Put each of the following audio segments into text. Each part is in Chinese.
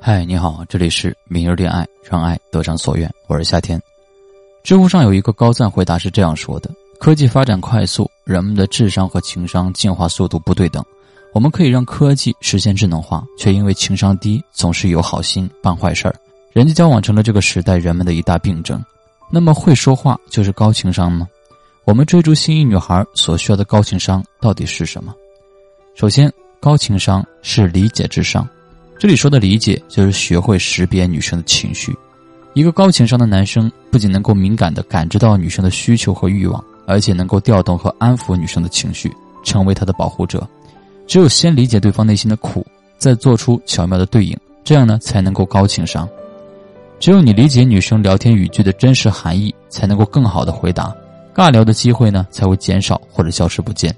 嗨，你好，这里是明日恋爱，让爱得偿所愿，我是夏天。知乎上有一个高赞回答是这样说的：科技发展快速，人们的智商和情商进化速度不对等。我们可以让科技实现智能化，却因为情商低，总是有好心办坏事儿。人际交往成了这个时代人们的一大病症。那么，会说话就是高情商吗？我们追逐心仪女孩所需要的高情商到底是什么？首先，高情商是理解智商。这里说的理解，就是学会识别女生的情绪。一个高情商的男生，不仅能够敏感地感知到女生的需求和欲望，而且能够调动和安抚女生的情绪，成为她的保护者。只有先理解对方内心的苦，再做出巧妙的对应，这样呢才能够高情商。只有你理解女生聊天语句的真实含义，才能够更好的回答，尬聊的机会呢才会减少或者消失不见。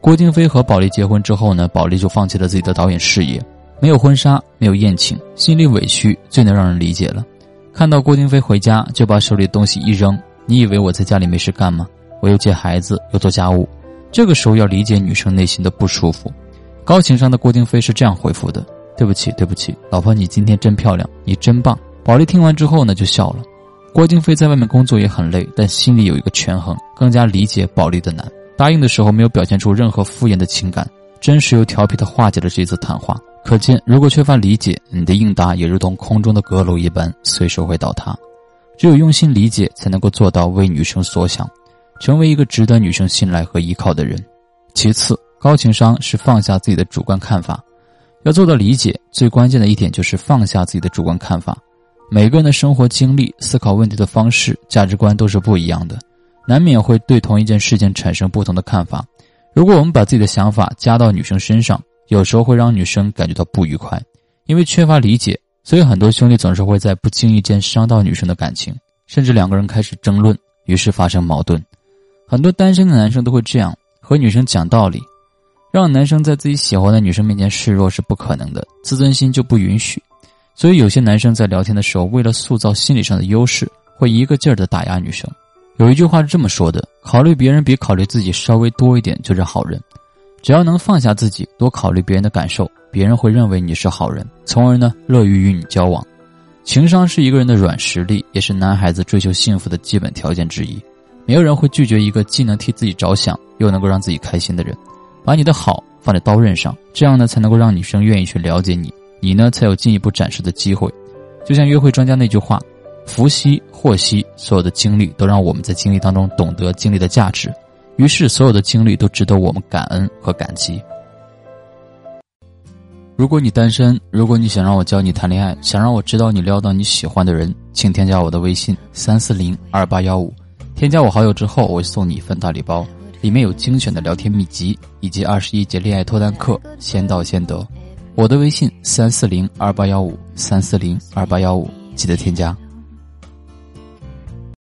郭京飞和保利结婚之后呢，保利就放弃了自己的导演事业。没有婚纱，没有宴请，心里委屈最能让人理解了。看到郭京飞回家，就把手里东西一扔。你以为我在家里没事干吗？我又接孩子，又做家务。这个时候要理解女生内心的不舒服。高情商的郭京飞是这样回复的：“对不起，对不起，老婆，你今天真漂亮，你真棒。”保利听完之后呢，就笑了。郭京飞在外面工作也很累，但心里有一个权衡，更加理解保利的难。答应的时候没有表现出任何敷衍的情感，真实又调皮的化解了这次谈话。可见，如果缺乏理解，你的应答也如同空中的阁楼一般，随时会倒塌。只有用心理解，才能够做到为女生所想，成为一个值得女生信赖和依靠的人。其次，高情商是放下自己的主观看法。要做到理解，最关键的一点就是放下自己的主观看法。每个人的生活经历、思考问题的方式、价值观都是不一样的，难免会对同一件事情产生不同的看法。如果我们把自己的想法加到女生身上，有时候会让女生感觉到不愉快，因为缺乏理解，所以很多兄弟总是会在不经意间伤到女生的感情，甚至两个人开始争论，于是发生矛盾。很多单身的男生都会这样和女生讲道理，让男生在自己喜欢的女生面前示弱是不可能的，自尊心就不允许。所以有些男生在聊天的时候，为了塑造心理上的优势，会一个劲儿的打压女生。有一句话是这么说的：考虑别人比考虑自己稍微多一点就是好人。只要能放下自己，多考虑别人的感受，别人会认为你是好人，从而呢乐于与你交往。情商是一个人的软实力，也是男孩子追求幸福的基本条件之一。没有人会拒绝一个既能替自己着想，又能够让自己开心的人。把你的好放在刀刃上，这样呢才能够让女生愿意去了解你，你呢才有进一步展示的机会。就像约会专家那句话：“福兮祸兮，所有的经历都让我们在经历当中懂得经历的价值。”于是，所有的经历都值得我们感恩和感激。如果你单身，如果你想让我教你谈恋爱，想让我知道你撩到你喜欢的人，请添加我的微信三四零二八幺五。添加我好友之后，我会送你一份大礼包，里面有精选的聊天秘籍以及二十一节恋爱脱单课，先到先得。我的微信三四零二八幺五三四零二八幺五，记得添加。